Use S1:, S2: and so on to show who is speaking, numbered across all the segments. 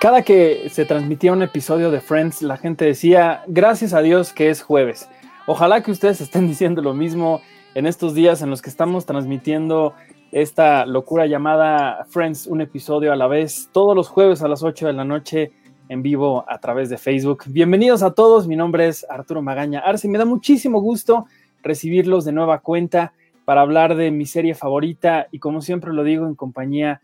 S1: Cada que se transmitía un episodio de Friends, la gente decía, gracias a Dios que es jueves. Ojalá que ustedes estén diciendo lo mismo en estos días en los que estamos transmitiendo esta locura llamada Friends, un episodio a la vez, todos los jueves a las 8 de la noche en vivo a través de Facebook. Bienvenidos a todos, mi nombre es Arturo Magaña Arce me da muchísimo gusto recibirlos de nueva cuenta para hablar de mi serie favorita y como siempre lo digo en compañía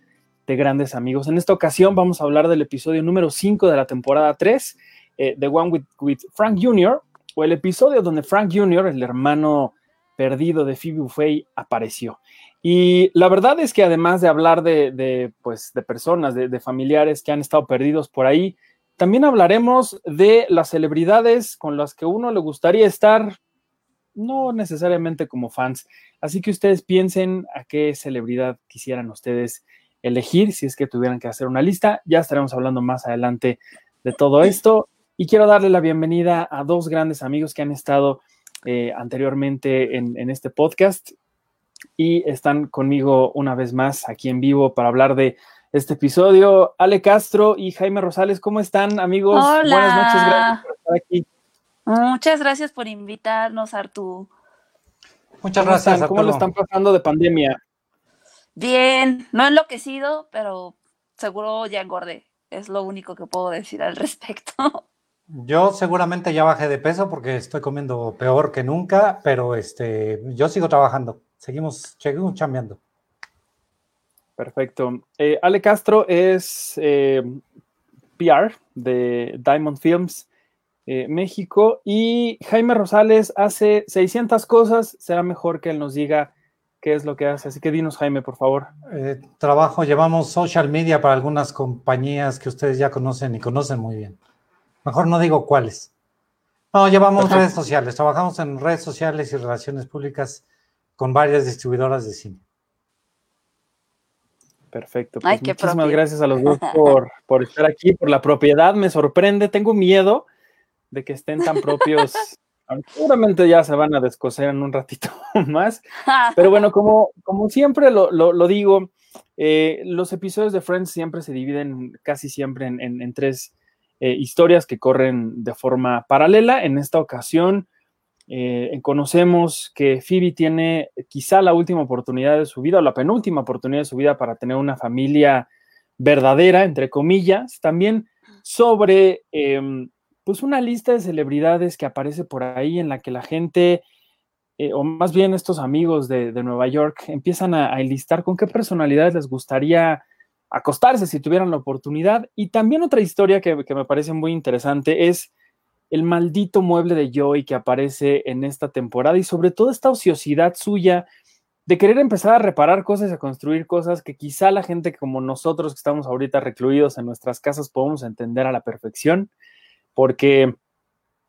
S1: de grandes amigos. En esta ocasión vamos a hablar del episodio número 5 de la temporada 3, eh, The One with, Frank Jr., o el episodio donde Frank Jr., el hermano perdido de Phoebe Buffay, apareció. Y la verdad es que además de hablar de, de, pues, de personas, de, de familiares que han estado perdidos por ahí, también hablaremos de las celebridades con las que uno le gustaría estar, no necesariamente como fans. Así que ustedes piensen a qué celebridad quisieran ustedes elegir si es que tuvieran que hacer una lista. Ya estaremos hablando más adelante de todo esto. Y quiero darle la bienvenida a dos grandes amigos que han estado eh, anteriormente en, en, este podcast y están conmigo una vez más aquí en vivo para hablar de este episodio. Ale Castro y Jaime Rosales, ¿cómo están amigos?
S2: Hola.
S1: Buenas noches, gracias por estar aquí.
S2: Muchas gracias por invitarnos, Artu.
S3: Muchas
S1: ¿Cómo
S3: gracias.
S1: Están? ¿Cómo lo están pasando de pandemia?
S2: Bien, no enloquecido, pero seguro ya engordé. Es lo único que puedo decir al respecto.
S3: Yo seguramente ya bajé de peso porque estoy comiendo peor que nunca, pero este, yo sigo trabajando. Seguimos, seguimos chambeando.
S1: Perfecto. Eh, Ale Castro es eh, PR de Diamond Films eh, México y Jaime Rosales hace 600 cosas. Será mejor que él nos diga qué es lo que hace. Así que dinos, Jaime, por favor.
S3: Eh, trabajo, llevamos social media para algunas compañías que ustedes ya conocen y conocen muy bien. Mejor no digo cuáles. No, llevamos Perfecto. redes sociales. Trabajamos en redes sociales y relaciones públicas con varias distribuidoras de cine.
S1: Perfecto. Pues Ay, muchísimas propio. gracias a los dos por, por, estar aquí, por la propiedad. Me sorprende. Tengo miedo de que estén tan propios. Seguramente ya se van a descoser en un ratito más. Pero bueno, como, como siempre lo, lo, digo, eh, los episodios de Friends siempre se dividen casi siempre en, en, tres eh, historias que corren de forma paralela. En esta ocasión eh, conocemos que Phoebe tiene quizá la última oportunidad de su vida o la penúltima oportunidad de su vida para tener una familia verdadera, entre comillas. También sobre eh, pues una lista de celebridades que aparece por ahí en la que la gente, eh, o más bien estos amigos de, Nueva York, empiezan a, a, enlistar con qué personalidades les gustaría acostarse si tuvieran la oportunidad. Y también otra historia que, que me parece muy interesante es el maldito mueble de Joey que aparece en esta temporada y sobre todo esta ociosidad suya de querer empezar a reparar cosas y a construir cosas que quizá la gente como nosotros que estamos ahorita recluidos en nuestras casas podemos entender a la perfección porque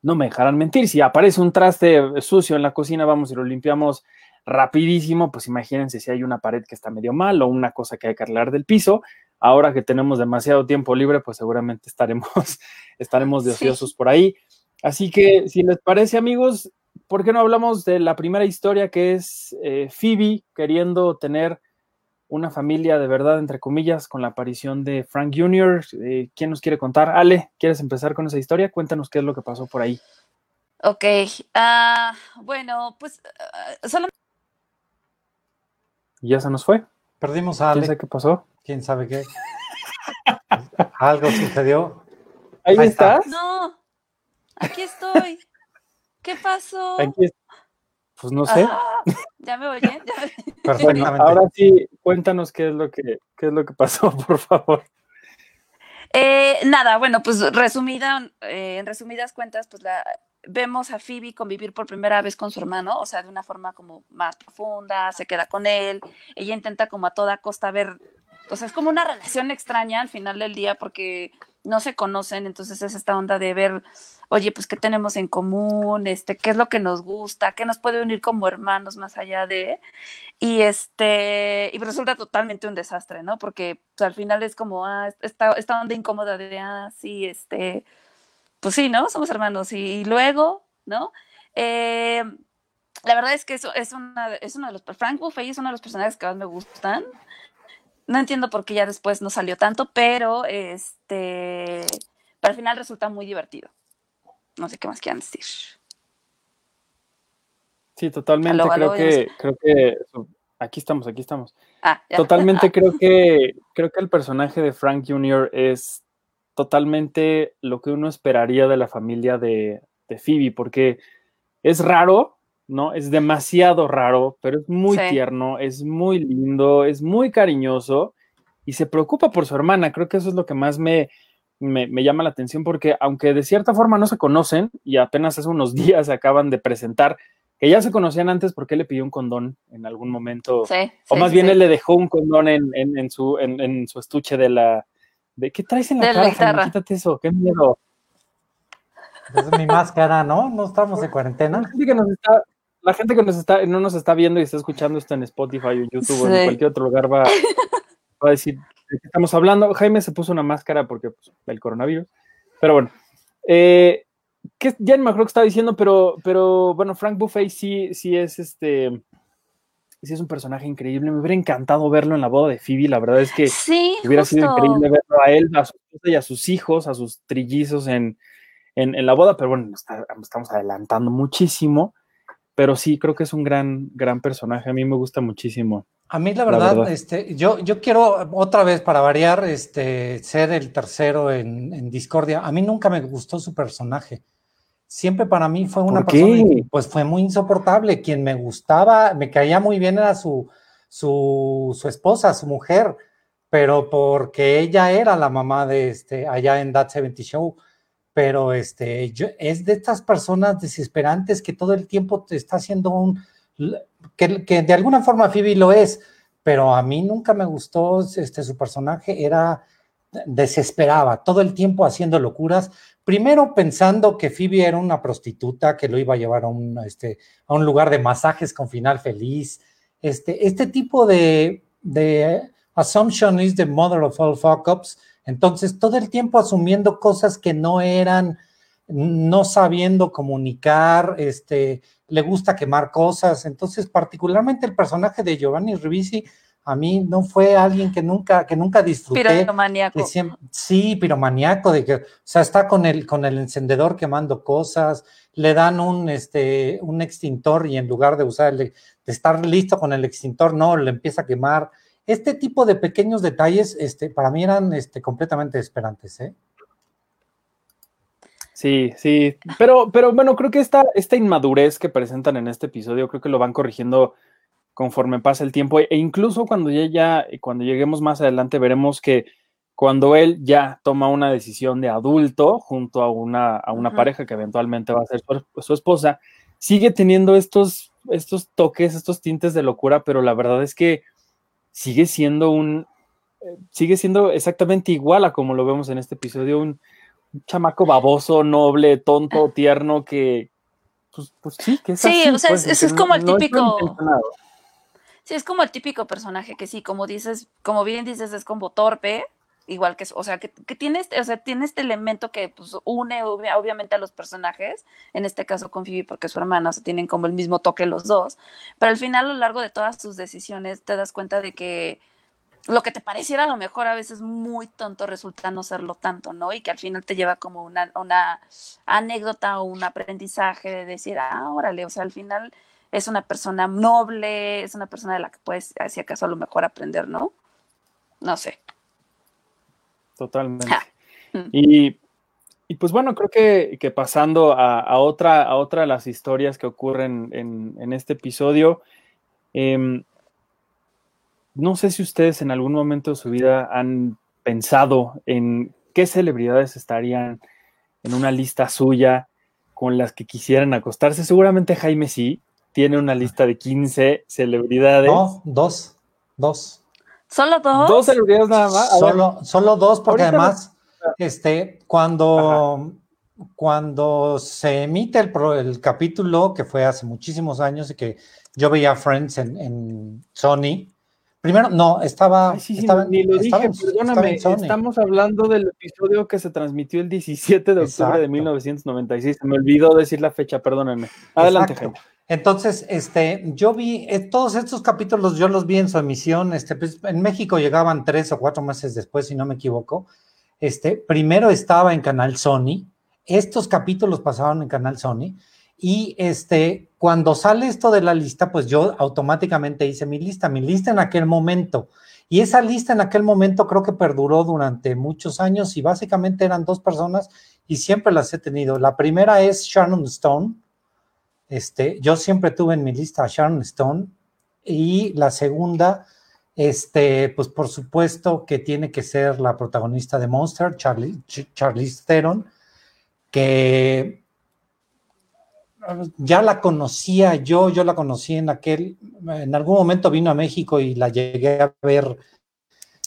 S1: no me dejarán mentir, si aparece un traste sucio en la cocina, vamos y lo limpiamos rapidísimo, pues imagínense si hay una pared que está medio mal o una cosa que hay que arreglar del piso. Ahora que tenemos demasiado tiempo libre, pues seguramente estaremos, estaremos de ociosos sí. por ahí. Así que, si les parece, amigos, ¿por qué no hablamos de la primera historia que es eh, Phoebe queriendo tener una familia de verdad, entre comillas, con la aparición de Frank Jr. Eh, ¿Quién nos quiere contar? Ale, ¿quieres empezar con esa historia? Cuéntanos qué es lo que pasó por ahí.
S2: Ok, uh, bueno, pues uh, solo...
S1: ¿Ya se nos fue?
S3: Perdimos a Ale.
S1: ¿Quién sabe qué pasó?
S3: ¿Quién sabe qué? ¿Algo sucedió?
S1: ¿Ahí, Ahí estás?
S2: Está. No, aquí estoy. ¿Qué pasó?
S1: Aquí pues no sé.
S2: Ah, ya me oyen.
S1: Bueno, ahora sí, cuéntanos qué es lo que, qué es lo que pasó, por favor.
S2: Eh, nada, bueno, pues resumida, eh, en resumidas cuentas, pues la, vemos a Phoebe convivir por primera vez con su hermano, o sea, de una forma como más profunda, se queda con él, ella intenta como a toda costa ver, o sea, es como una relación extraña al final del día porque no se conocen, entonces es esta onda de ver oye, pues qué tenemos en común, este, qué es lo que nos gusta, qué nos puede unir como hermanos más allá de, y este, y resulta totalmente un desastre, ¿no? Porque pues, al final es como, ah, esta, esta onda incómoda de, ah, sí, este, pues sí, ¿no? Somos hermanos, y, luego, ¿no? Eh, la verdad es que eso es una, es uno de los, Frank Buffet es uno de los personajes que más me gustan. No entiendo por qué ya después no salió tanto, pero este, pero al final resulta muy divertido. No sé qué más quieran decir.
S1: Sí, totalmente. creo que, creo que aquí estamos, aquí estamos. Ah, totalmente creo que creo que el personaje de Frank Jr. es totalmente lo que uno esperaría de la familia de, de Phoebe, porque es raro, ¿no? Es demasiado raro, pero es muy tierno, es muy lindo, es muy cariñoso y se preocupa por su hermana. Creo que eso es lo que más me, me, llama la atención porque aunque de cierta forma no se conocen y apenas hace unos días se acaban de presentar, que ya se conocían antes porque él le pidió un condón en algún momento, o más bien él le dejó un condón en, su, en, su estuche de la... De, ¿Qué traes en la cara? Quítate eso, qué miedo.
S3: Es mi máscara, ¿no? No estamos en cuarentena.
S1: La gente que nos está, no nos está viendo y está escuchando esto en Spotify o YouTube o en cualquier otro lugar va, va a decir, estamos hablando. Jaime se puso una máscara porque pues, el coronavirus. Pero bueno, eh, que ya no me acuerdo que estaba diciendo, pero, pero bueno, Frank Buffet sí, sí es este. Sí es un personaje increíble. Me hubiera encantado verlo en la boda de Phoebe. La verdad es que hubiera sido increíble verlo a él, a su esposa y a sus hijos, a sus trillizos en, en, la boda. Pero bueno, estamos adelantando muchísimo. Pero sí, creo que es un gran, gran personaje. A mí me gusta muchísimo.
S3: A mí la verdad, este, yo, yo quiero otra vez para variar, este, ser el tercero en, Discordia. A mí nunca me gustó su personaje. Siempre para mí fue una persona, pues fue muy insoportable. Quien me gustaba, me caía muy bien era su, su, su esposa, su mujer, pero porque ella era la mamá de este, allá en That 70 Show. Pero este, yo, es de estas personas desesperantes que todo el tiempo te está haciendo un, que, de alguna forma Phoebe lo es, pero a mí nunca me gustó este, su personaje, era desesperaba, todo el tiempo haciendo locuras, primero pensando que Phoebe era una prostituta que lo iba a llevar a un, este, lugar de masajes con final feliz. Este, este tipo de, de assumption is the mother of all fuck ups. Entonces, todo el tiempo asumiendo cosas que no eran, no sabiendo comunicar, este, le gusta quemar cosas. Entonces, particularmente el personaje de Giovanni Ribisi, a mí no fue alguien que nunca, que nunca disfruté.
S2: Piromaniaco.
S3: sí, piromaniaco, de que, o sea, está con el, con el encendedor quemando cosas, le dan un, este, un extintor y en lugar de usar el, de estar listo con el extintor, no, le empieza a quemar. Este tipo de pequeños detalles, este, para mí eran este, completamente esperantes, ¿eh?
S1: Sí, sí, pero, pero bueno, creo que esta, esta inmadurez que presentan en este episodio, creo que lo van corrigiendo conforme pasa el tiempo, e incluso cuando ya, cuando lleguemos más adelante, veremos que cuando él ya toma una decisión de adulto junto a una, a una pareja que eventualmente va a ser su, esposa, sigue teniendo estos, estos toques, estos tintes de locura, pero la verdad es que sigue siendo un, eh, sigue siendo exactamente igual a como lo vemos en este episodio, un, chamaco baboso, noble, tonto, tierno, que, pues, pues sí, que es
S2: Sí,
S1: o
S2: sea, es, pues, como el típico... Sí, es como el típico personaje que sí, como dices, como bien dices, es como torpe, igual que, o sea, que, tiene este, o sea, tiene este elemento que pues, une obviamente a los personajes, en este caso con Phoebe porque su hermana, o tienen como el mismo toque los dos, pero al final a lo largo de todas sus decisiones te das cuenta de que lo que te pareciera a lo mejor a veces muy tonto resulta no serlo tanto, ¿no? Y que al final te lleva como una, una anécdota o un aprendizaje de decir, ah, órale, o sea, al final es una persona noble, es una persona de la que puedes, si acaso, a lo mejor aprender, ¿no? No sé.
S1: Totalmente. Y, y, pues bueno, creo que, que pasando a, otra, a otra de las historias que ocurren en, en este episodio, eh, no sé si ustedes en algún momento de su vida han pensado en qué celebridades estarían en una lista suya con las que quisieran acostarse. Seguramente Jaime sí, tiene una lista de 15 celebridades.
S3: No, dos, dos.
S2: ¿Solo dos?
S1: Dos celebridades nada más.
S3: Solo, solo, dos, porque además, este, cuando, cuando se emite el, el, capítulo, que fue hace muchísimos años y que yo veía Friends en, Sony, Primero, no, estaba.
S1: ni lo dije, perdóname. estamos hablando del episodio que se transmitió el 17 de octubre de 1996. me olvidó decir la fecha, perdónenme. Adelante, gente.
S3: Entonces, este, yo vi eh, todos estos capítulos, yo los vi en su emisión. Este, pues, en México llegaban tres o cuatro meses después, si no me equivoco. Este, primero estaba en Canal Sony. Estos capítulos pasaban en Canal Sony. Y este, cuando sale esto de la lista, pues yo automáticamente hice mi lista, mi lista en aquel momento. Y esa lista en aquel momento creo que perduró durante muchos años y básicamente eran dos personas y siempre las he tenido. La primera es Sharon Stone. Este, yo siempre tuve en mi lista a Sharon Stone. Y la segunda, este, pues por supuesto que tiene que ser la protagonista de Monster, Charlie, Charlize Theron, que ya la conocía yo, yo la conocí en aquel, en algún momento vino a México y la llegué a ver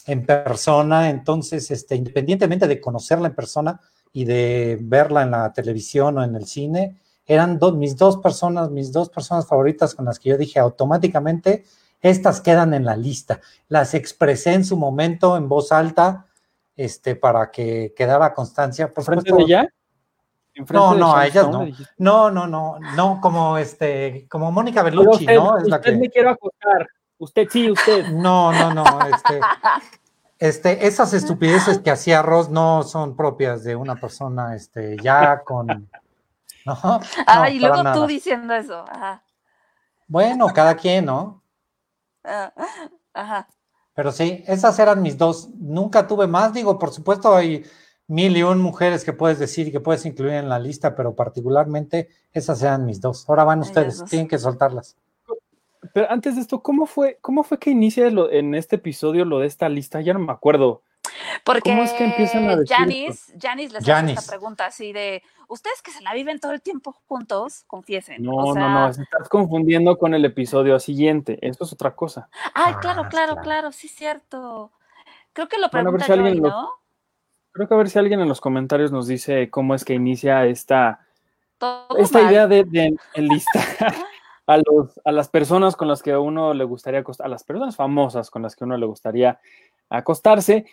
S3: en persona, entonces, este, independientemente de conocerla en persona y de verla en la televisión o en el cine, eran mis dos personas, mis dos personas favoritas con las que yo dije automáticamente, estas quedan en la lista. Las expresé en su momento en voz alta, este, para que quedara constancia.
S1: Por de ella?
S3: No, no, a ellas no. No, no, no, no, como este, como Mónica Bellucci, ¿no?
S1: Es usted me quiero acostar. Usted sí, usted.
S3: No, no, no, este, este, esas estupideces que hacía Ross no son propias de una persona, este, ya con.
S2: No, ah, y luego tú diciendo eso. Ajá.
S3: Bueno, cada quien, ¿no? Ah, ajá. Pero sí, esas eran mis dos. Nunca tuve más, digo, por supuesto hay mil y un mujeres que puedes decir y que puedes incluir en la lista, pero particularmente esas sean mis dos. Ahora van ustedes, tienen que soltarlas.
S1: Pero antes de esto, ¿cómo fue, cómo fue que inicia en este episodio lo de esta lista? Ya no me acuerdo.
S2: Porque ¿Cómo es que empiezan a decir Janice, Janice les hace esta pregunta así de, ustedes que se la viven todo el tiempo juntos, confiesen.
S1: No, no, no, estás confundiendo con el episodio siguiente, eso es otra cosa.
S2: Ay, claro, ah, claro, claro, sí es cierto. Creo que lo pregunta bueno, ¿no?
S1: Creo que a ver si alguien en los comentarios nos dice cómo es que inicia esta, esta idea de, de enlistar a, los, a las personas con las que uno le gustaría acostar, a las personas famosas con las que uno le gustaría acostarse.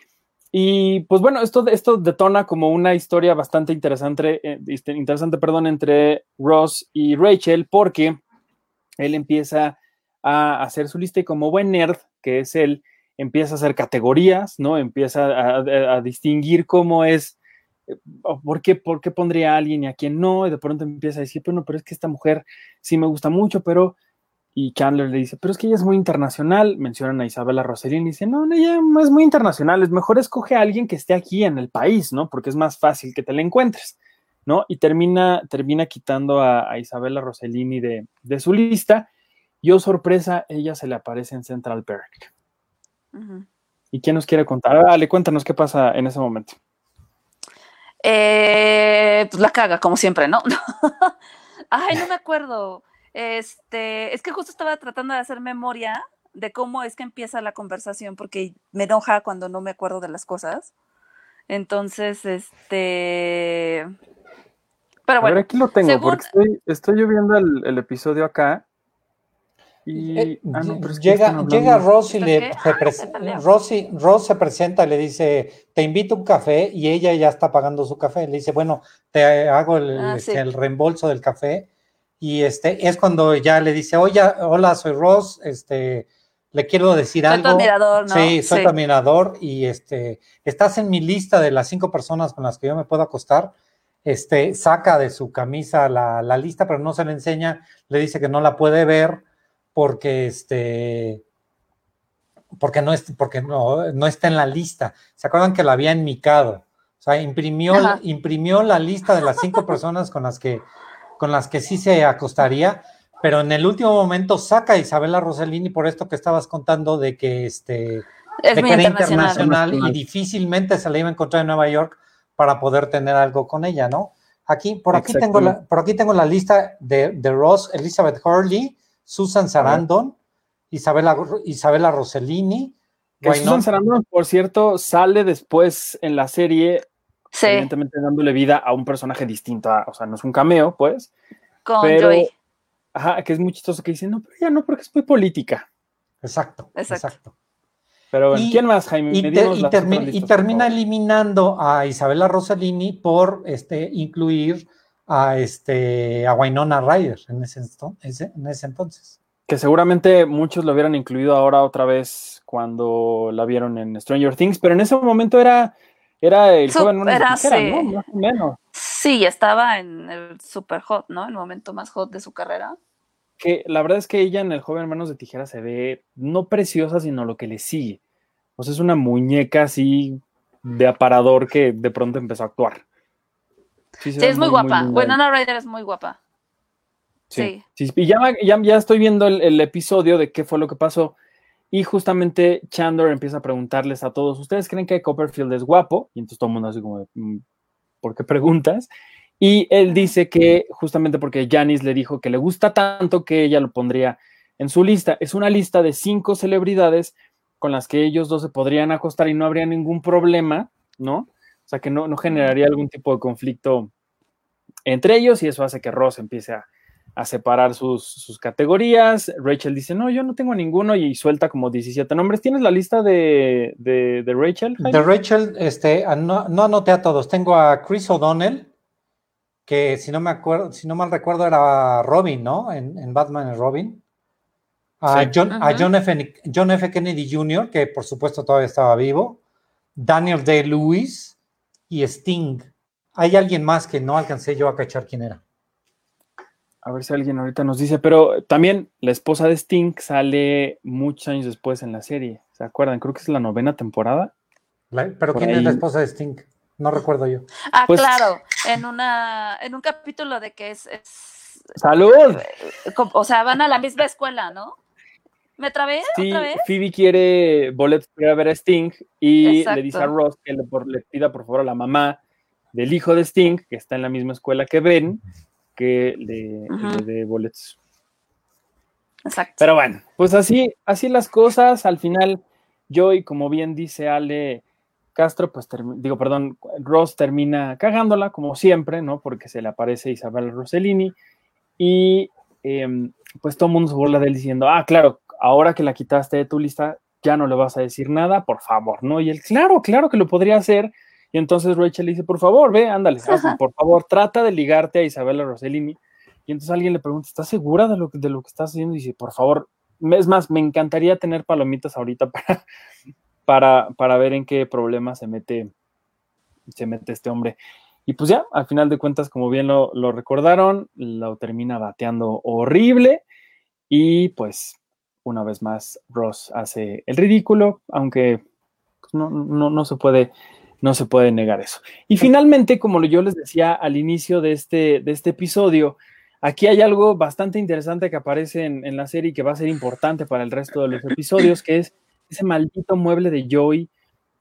S1: Y pues bueno, esto, esto detona como una historia bastante interesante, eh, este, interesante perdón, entre Ross y Rachel, porque él empieza a hacer su lista y como buen nerd que es él, empieza a hacer categorías, ¿no? Empieza a, distinguir cómo es, eh, por qué, por qué pondría a alguien y a quién no, y de pronto empieza a decir, bueno, pero es que esta mujer sí me gusta mucho, pero... Y Chandler le dice, pero es que ella es muy internacional. Mencionan a Isabela Rossellini y dice, no, ella es muy internacional, es mejor escoge a alguien que esté aquí en el país, ¿no? Porque es más fácil que te la encuentres, ¿no? Y termina, termina quitando a, Isabela Rossellini de, de, su lista. Y oh sorpresa, ella se le aparece en Central Park. ¿Y quién nos quiere contar? Dale, cuéntanos qué pasa en ese momento.
S2: Eh, pues la caga, como siempre, ¿no? Ay, no me acuerdo. Este, es que justo estaba tratando de hacer memoria de cómo es que empieza la conversación, porque me enoja cuando no me acuerdo de las cosas. Entonces, este.
S1: Pero bueno. aquí lo tengo, porque estoy, estoy viendo el, episodio acá
S3: eh, ah, llega, llega Ross y le ah, Ross, se presenta y le dice, te invito a un café y ella ya está pagando su café. Le dice, bueno, te hago el, ah, este, reembolso del café. Y este es cuando ya le dice, oye, hola, soy Ross, este, le quiero decir soy algo.
S2: admirador, ¿no?
S3: Sí, soy tu admirador y este, estás en mi lista de las cinco personas con las que yo me puedo acostar. Este, saca de su camisa la, la lista, pero no se le enseña, le dice que no la puede ver porque este porque no es, porque no, no está en la lista. ¿Se acuerdan que la había enmicado? O sea, imprimió, imprimió la lista de las cinco personas con las que con las que sí se acostaría, pero en el último momento saca a Isabela Rossellini por esto que estabas contando de que este
S2: era internacional.
S3: y difícilmente se la iba a encontrar en Nueva York para poder tener algo con ella, ¿no? Aquí, por aquí tengo la, por aquí tengo la lista de, de Ross, Elizabeth Hurley, Susan Sarandon, Isabela, Isabela Rossellini.
S1: Susan Sarandon, por cierto, sale después en la serie evidentemente dándole vida a un personaje distinto, o sea, no es un cameo, pues.
S2: Con pero, Joy.
S1: Ajá, que es muy chistoso que dice, no, pero ya no, porque es muy política.
S3: Exacto, exacto.
S1: Pero ¿quién más, Jaime?
S3: Y, y, termina eliminando a Isabela Rossellini por este, incluir a, este, a Wynonna Ryder en ese, en ese entonces.
S1: Que seguramente muchos lo hubieran incluido ahora otra vez cuando la vieron en Stranger Things, pero en ese momento era, era el joven
S2: Más o menos. Sí, estaba en el super hot, ¿no? El momento más hot de su carrera
S1: que la verdad es que ella en el joven Manos de Tijera se ve no preciosa, sino lo que le sigue. O sea, es una muñeca así de aparador que de pronto empezó a actuar.
S2: Sí, es muy, guapa. Bueno, Ana Ryder es muy guapa.
S1: Sí. Y ya, ya, estoy viendo el, episodio de qué fue lo que pasó. Y justamente Chandler empieza a preguntarles a todos: ¿Ustedes creen que Copperfield es guapo? Y entonces todo el mundo así como, mm, ¿por qué preguntas? Y él dice que justamente porque Janice le dijo que le gusta tanto que ella lo pondría en su lista. Es una lista de cinco celebridades con las que ellos dos se podrían acostar y no habría ningún problema, ¿no? O sea, que no, no generaría algún tipo de conflicto entre ellos y eso hace que Ross empiece a, separar sus, categorías. Rachel dice, no, yo no tengo ninguno y suelta como 17 nombres. ¿Tienes la lista de, de, Rachel?
S3: De Rachel, este, no, no anoté a todos. Tengo a Chris O'Donnell, que si no me acuerdo, si no mal recuerdo era Robin, ¿no? En, Batman y Robin. A, John, F. John, F. Kennedy Jr., que por supuesto todavía estaba vivo. Daniel Day Lewis y Sting. Hay alguien más que no alcancé yo a cachar quién era.
S1: A ver si alguien ahorita nos dice, pero también la esposa de Sting sale muchos años después en la serie. ¿Se acuerdan? Creo que es la novena temporada.
S3: ¿Pero quién es la esposa de Sting? No recuerdo yo.
S2: Ah, pues claro, en una, en un capítulo de que es,
S1: ¡Salud!
S2: Eh, o sea, van a la misma escuela, ¿no? ¿Me trabé
S1: sí, Phoebe quiere boletos para ver a Sting y le dice a Ross que le, pida por favor a la mamá del hijo de Sting, que está en la misma escuela que Ben, que le, dé boletos.
S2: Exacto.
S1: Pero bueno, pues así, así las cosas. Al final, Joy, como bien dice Ale, Castro, pues digo, perdón, Ross termina cagándola, como siempre, ¿no? Porque se le aparece Isabel Rossellini y em, pues todo el mundo se burla de él diciendo, ah, claro, ahora que la quitaste de tu lista, ya no le vas a decir nada, por favor, ¿no? Y él, claro, claro que lo podría hacer. Y entonces Rachel le dice, por favor, ve, ándale, por favor, trata de ligarte a Isabella Rossellini. Y entonces alguien le pregunta, ¿estás segura de lo, de lo que estás haciendo? Y dice, por favor, es más, me encantaría tener palomitas ahorita para, para, para ver en qué problema se mete, se mete este hombre. Y pues ya, al final de cuentas, como bien lo, recordaron, lo termina bateando horrible y pues una vez más Ross hace el ridículo, aunque pues, no, no, se puede, no se puede negar eso. Y finalmente, como yo les decía al inicio de este, de este episodio, aquí hay algo bastante interesante que aparece en, en la serie y que va a ser importante para el resto de los episodios, que es ese maldito mueble de Joy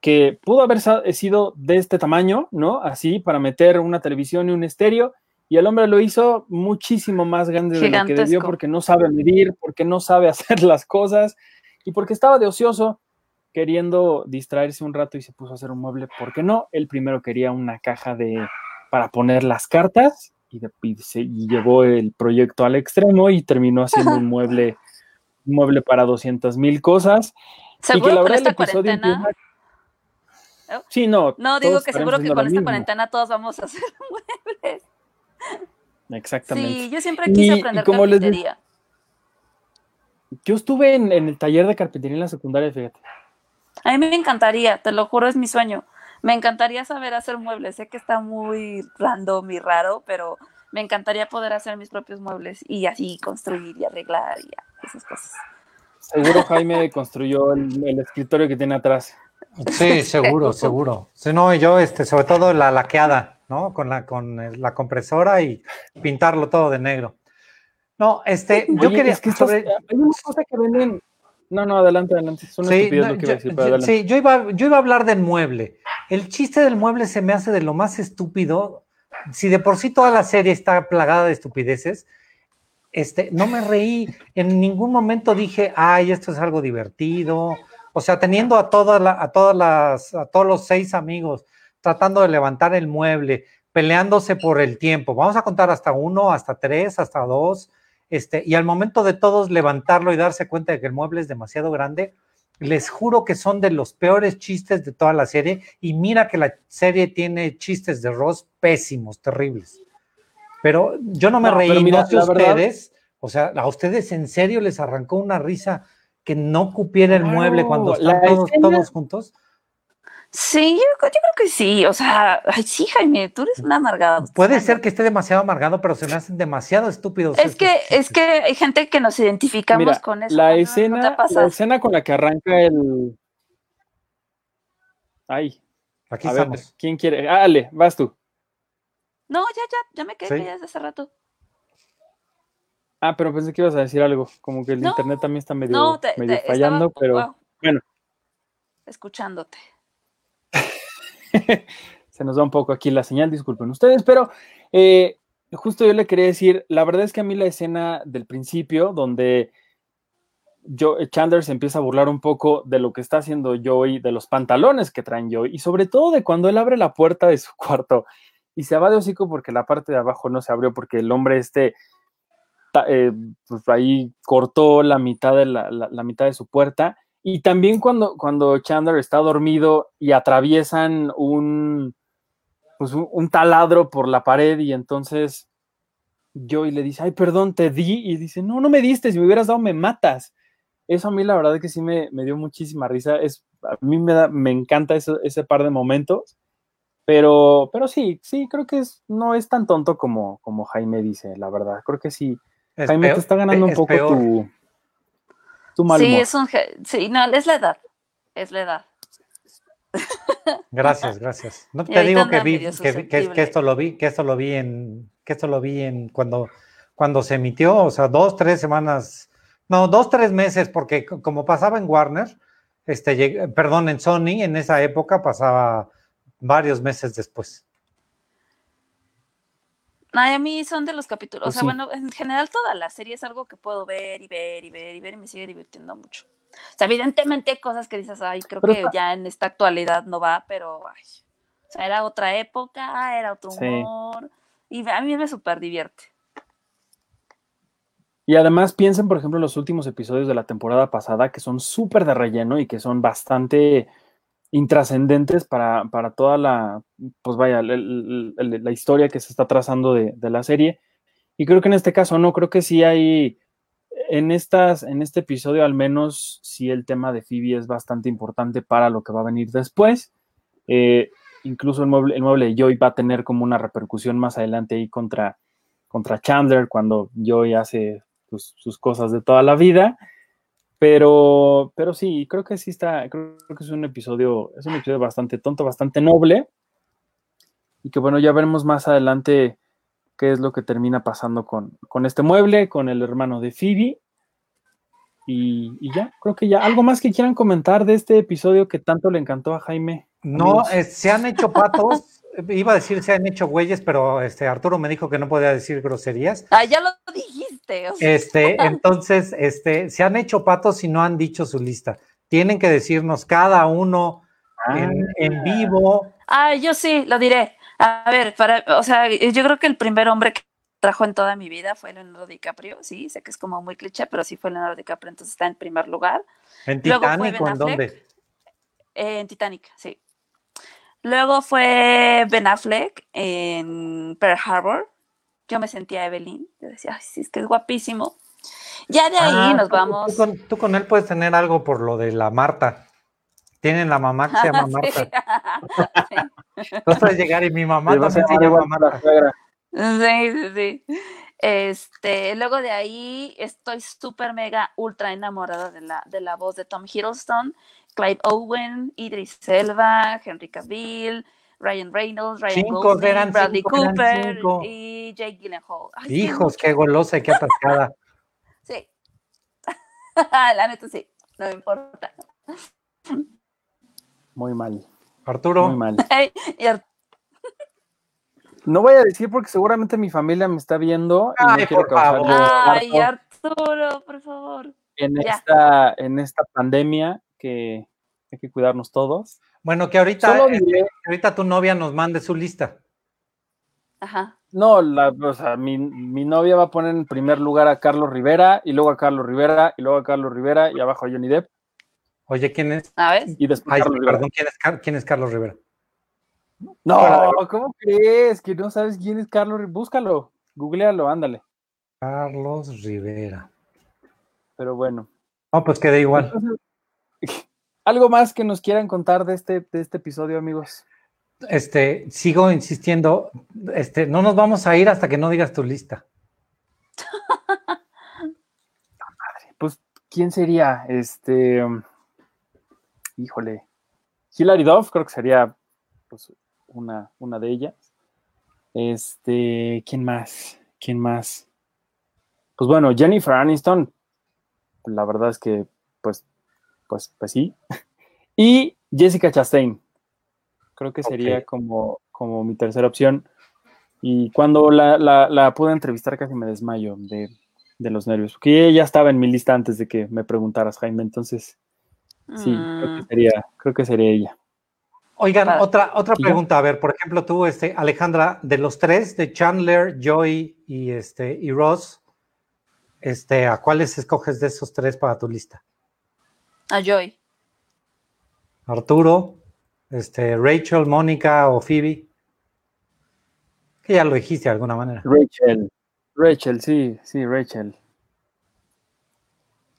S1: que pudo haber sido de este tamaño, ¿no? Así, para meter una televisión y un estéreo, y el hombre lo hizo muchísimo más grande de lo que debió porque no sabe medir, porque no sabe hacer las cosas y porque estaba de ocioso queriendo distraerse un rato y se puso a hacer un mueble, ¿por qué no? Él primero quería una caja de para poner las cartas y, y llevó el proyecto al extremo y terminó haciendo un mueble, un mueble para 200 mil cosas
S2: Seguro que con esta cuarentena.
S1: Sí, no.
S2: No, digo que seguro que con esta cuarentena todos vamos a hacer muebles.
S1: Exactamente.
S2: Sí, yo siempre quise aprender carpintería.
S1: Yo estuve en, el taller de carpintería en la secundaria, fíjate.
S2: A mí me encantaría, te lo juro, es mi sueño. Me encantaría saber hacer muebles. Sé que está muy random y raro, pero me encantaría poder hacer mis propios muebles y así construir y arreglar y esas cosas.
S1: Seguro Jaime construyó el, escritorio que tiene atrás.
S3: Sí, seguro, seguro. Si no, yo, este, sobre todo la laqueada, ¿no? Con la, con la compresora y pintarlo todo de negro. No, este, yo quería. Es que
S1: hay una cosa que venden. No, no, adelante, adelante. Es una sí, lo que iba a decir,
S3: pero Sí, yo iba, yo iba a hablar del mueble. El chiste del mueble se me hace de lo más estúpido. Si de por sí toda la serie está plagada de estupideces, este, no me reí, en ningún momento dije, ay, esto es algo divertido. O sea, teniendo a todas a todas las, a todos los seis amigos tratando de levantar el mueble, peleándose por el tiempo. Vamos a contar hasta uno, hasta tres, hasta dos. Este, y al momento de todos levantarlo y darse cuenta de que el mueble es demasiado grande, les juro que son de los peores chistes de toda la serie. Y mira que la serie tiene chistes de Ross pésimos, terribles. Pero yo no me reí, mira, no ustedes. o sea, a ustedes en serio les arrancó una risa que no cupiera el mueble cuando están todos, todos juntos.
S2: Sí, yo, creo que sí. O sea, ay, sí, Jaime, tú eres un amargado.
S3: Puede ser que esté demasiado amargado, pero se me hacen demasiado estúpidos.
S2: Es que, es que hay gente que nos identificamos con eso.
S1: La escena, la escena con la que arranca el. Ay.
S3: Aquí estamos.
S1: ¿Quién quiere? Ah, Ale, vas tú.
S2: No, ya, ya, ya me quedé desde hace rato.
S1: Ah, pero pensé que ibas a decir algo, como que el internet también está medio, medio fallando, pero bueno.
S2: Escuchándote.
S1: Se nos va un poco aquí la señal, disculpen ustedes, pero eh, justo yo le quería decir, la verdad es que a mí la escena del principio, donde yo, Chandler se empieza a burlar un poco de lo que está haciendo Joey, de los pantalones que traen Joey, y sobre todo de cuando él abre la puerta de su cuarto y se va de hocico porque la parte de abajo no se abrió, porque el hombre este, eh, pues ahí cortó la mitad de la mitad de su puerta y también cuando, cuando Chandler está dormido y atraviesan un, pues un, taladro por la pared y entonces Joey le dice, ay, perdón, te di. Y dice, no, no me diste, si me hubieras dado me matas. Eso a mí la verdad es que sí me, dio muchísima risa. Es, a mí me, da, me encanta ese, par de momentos. Pero, pero sí, sí, creo que es, no es tan tonto como, como Jaime dice, la verdad. Creo que sí. Jaime te está ganando un poco tu,
S2: sí, es un. Sí, no, es la edad. Es la edad.
S3: Gracias, gracias. No te digo que vi, que, esto lo vi, que esto lo vi en, que esto lo vi en cuando, cuando se emitió, o sea, dos, tres semanas, no, dos, tres meses, porque como pasaba en Warner, este, perdón, en Sony, en esa época pasaba varios meses después.
S2: A mí son de los capítulos, o sea, bueno, en general toda la serie es algo que puedo ver y ver y ver y ver y me sigue divirtiendo mucho. O sea, evidentemente hay cosas que dices, ay, creo que ya en esta actualidad no va, pero, ay, o sea, era otra época, era otro humor, y a mí me súper divierte.
S1: Y además piensen, por ejemplo, en los últimos episodios de la temporada pasada, que son súper de relleno y que son bastante intrascendentes para, para, toda la, pues vaya, la historia que se está trazando de, la serie. Y creo que en este caso no, creo que sí hay, en, estas, en este episodio al menos, sí el tema de Phoebe es bastante importante para lo que va a venir después. Eh, incluso el mueble, el mueble de Joy va a tener como una repercusión más adelante ahí contra, contra Chandler cuando Joy hace pues, sus cosas de toda la vida. Pero, pero sí, creo que sí está, creo que es un episodio, es un episodio bastante tonto, bastante noble. Y que bueno, ya veremos más adelante qué es lo que termina pasando con, con este mueble, con el hermano de Phoebe. Y, y, ya, creo que ya. ¿Algo más que quieran comentar de este episodio que tanto le encantó a Jaime?
S3: No, eh, se han hecho patos iba a decir se han hecho güeyes, pero este Arturo me dijo que no podía decir groserías.
S2: Ah, ya lo dijiste.
S3: Este, entonces, este, se han hecho patos y no han dicho su lista. Tienen que decirnos cada uno en, en, vivo.
S2: Ah, yo sí, lo diré. A ver, para, o sea, yo creo que el primer hombre que trajo en toda mi vida fue Leonardo DiCaprio, sí, sé que es como muy cliché, pero sí fue Leonardo DiCaprio, entonces está en primer lugar.
S3: ¿En Titanic o en dónde?
S2: en Titanic, sí. Luego fue Ben Affleck en Pearl Harbor. Yo me sentía Evelyn. Yo decía, Ay, sí, es que es guapísimo. Ya de ahí ah, nos vamos.
S3: Tú con, él puedes tener algo por lo de la Marta. Tienen la mamá que se llama Marta. No puedes llegar y mi mamá también se llama Marta.
S2: Sí, sí, sí. Este, luego de ahí estoy súper mega ultra enamorada de la, de la voz de Tom Hiddleston. Clive Owen, Idris Elba, Henry Cavill, Ryan Reynolds, Ryan Gosling, Bradley Cooper y Jake Gyllenhaal.
S3: Hijos, qué golosa y qué atascada.
S2: sí. La neta sí, no me importa.
S1: Muy mal.
S3: Arturo.
S1: Muy mal. No voy a decir porque seguramente mi familia me está viendo.
S3: Y Ay, no por favor.
S2: Ay, Arturo, por favor.
S1: En esta, en esta pandemia que hay que cuidarnos todos.
S3: Bueno, que ahorita, eh, ahorita tu novia nos mande su lista.
S2: Ajá.
S1: No, la, o sea, mi, novia va a poner en primer lugar a Carlos Rivera, y luego a Carlos Rivera, y luego a Carlos Rivera, y abajo a Johnny Depp.
S3: Oye, ¿quién es?
S2: A ver.
S1: Y después
S3: perdón, ¿quién es, ¿quién es Carlos Rivera?
S1: No, ¿cómo crees? Que no sabes quién es Carlos. Búscalo, googlealo, ándale.
S3: Carlos Rivera.
S1: Pero bueno.
S3: No, pues queda igual.
S1: ¿Algo más que nos quieran contar de este, de este episodio, amigos?
S3: Este, sigo insistiendo, este, no nos vamos a ir hasta que no digas tu lista.
S1: pues, ¿quién sería? Este, híjole, Hilary Duff, creo que sería pues, una, una de ellas. Este, ¿quién más? ¿Quién más? Pues bueno, Jennifer Aniston, la verdad es que, pues, pues, pues sí. Y Jessica Chastain, creo que sería como, como mi tercera opción. Y cuando la, la, pude entrevistar casi me desmayo de, los nervios, porque ella estaba en mi lista antes de que me preguntaras, Jaime, entonces sí, creo que mm. sería, creo que sería ella.
S3: Oigan, otra, otra pregunta, a ver, por ejemplo, tú, este, Alejandra, de los tres, de Chandler, Joy y este, y Ross, este, ¿a cuáles escoges de esos tres para tu lista?
S2: A Joy.
S3: Arturo, este, Rachel, Mónica o Phoebe. Que ya lo dijiste de alguna manera.
S1: Rachel, Rachel, sí, sí, Rachel.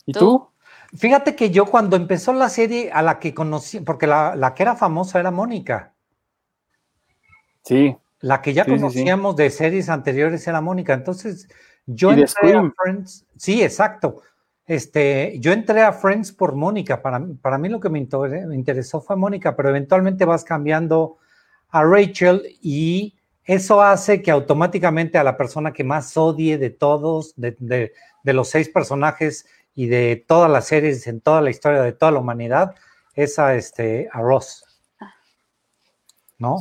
S1: ¿Y tú?
S3: Fíjate que yo cuando empezó la serie a la que conocí, porque la, que era famosa era Mónica.
S1: Sí.
S3: La que ya conocíamos de series anteriores era Mónica. Entonces, yo entré a Friends. Sí, exacto. Este, yo entré a Friends por Mónica. Para, para mí lo que me interesó fue Mónica, pero eventualmente vas cambiando a Rachel y eso hace que automáticamente a la persona que más odie de todos, de, los seis personajes y de todas las series en toda la historia de toda la humanidad, es a, este, a Ross. ¿No?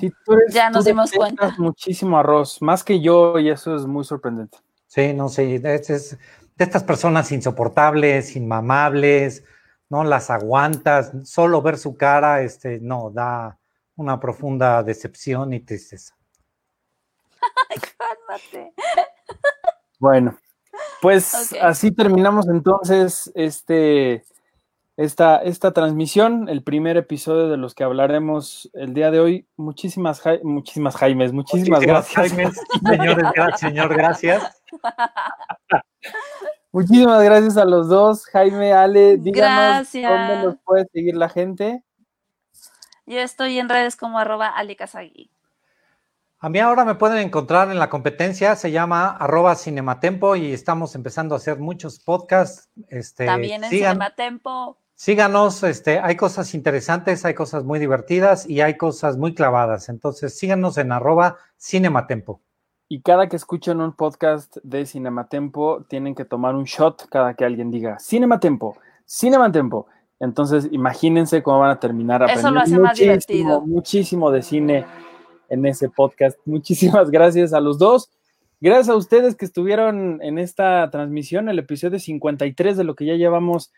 S2: ya nos dimos cuenta.
S1: Muchísimo arroz, más que yo, y eso es muy sorprendente.
S3: Sí, no sé, es, de estas personas insoportables, inmamables, no las aguantas, solo ver su cara, este, no, da una profunda decepción y tristeza.
S2: Cálmate.
S1: Bueno, pues así terminamos entonces este, esta, esta transmisión, el primer episodio de los que hablaremos el día de hoy. Muchísimas, muchísimas Jaimes, muchísimas, gracias.
S3: señores, señor, gracias.
S1: Muchísimas gracias a los dos, Jaime, Ale, díganos dónde nos puede seguir la gente.
S2: Yo estoy en redes como arroba Ale
S3: A mí ahora me pueden encontrar en la competencia, se llama arroba Cinematempo y estamos empezando a hacer muchos podcasts. Este,
S2: También en Cinematempo.
S3: Síganos, este, hay cosas interesantes, hay cosas muy divertidas y hay cosas muy clavadas. Entonces síganos en arroba Cinematempo.
S1: Y cada que escuchen un podcast de Cinematempo, tienen que tomar un shot cada que alguien diga Cinematempo, Cinematempo. Entonces, imagínense cómo van a terminar
S2: aprendiendo Eso lo hace muchísimo, más divertido.
S1: muchísimo de cine en ese podcast. Muchísimas gracias a los dos. Gracias a ustedes que estuvieron en esta transmisión, el episodio 53 de lo que ya llevamos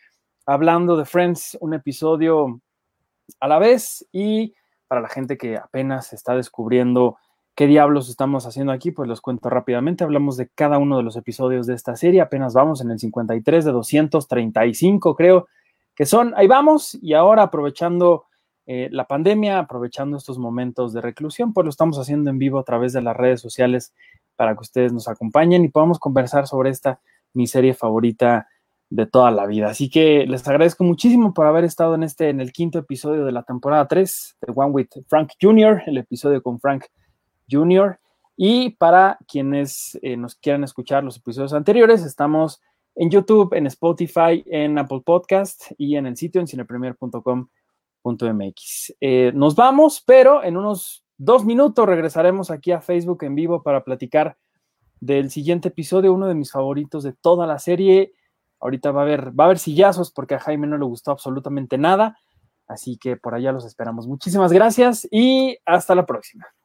S1: hablando de Friends, un episodio a la vez. Y para la gente que apenas está descubriendo ¿Qué diablos estamos haciendo aquí? Pues los cuento rápidamente. Hablamos de cada uno de los episodios de esta serie. Apenas vamos en el 53 de 235, creo que son. Ahí vamos. Y ahora aprovechando eh, la pandemia, aprovechando estos momentos de reclusión, pues lo estamos haciendo en vivo a través de las redes sociales para que ustedes nos acompañen y podamos conversar sobre esta mi serie favorita de toda la vida. Así que les agradezco muchísimo por haber estado en este, en el quinto episodio de la temporada 3 de One with Frank Jr., el episodio con Frank Junior. Y para quienes eh, nos quieran escuchar los episodios anteriores, estamos en YouTube, en Spotify, en Apple Podcast y en el sitio en cinepremier.com.mx. Eh, nos vamos, pero en unos dos minutos regresaremos aquí a Facebook en vivo para platicar del siguiente episodio, uno de mis favoritos de toda la serie. Ahorita va a haber, va a haber sillazos porque a Jaime no le gustó absolutamente nada. Así que por allá los esperamos. Muchísimas gracias y hasta la próxima.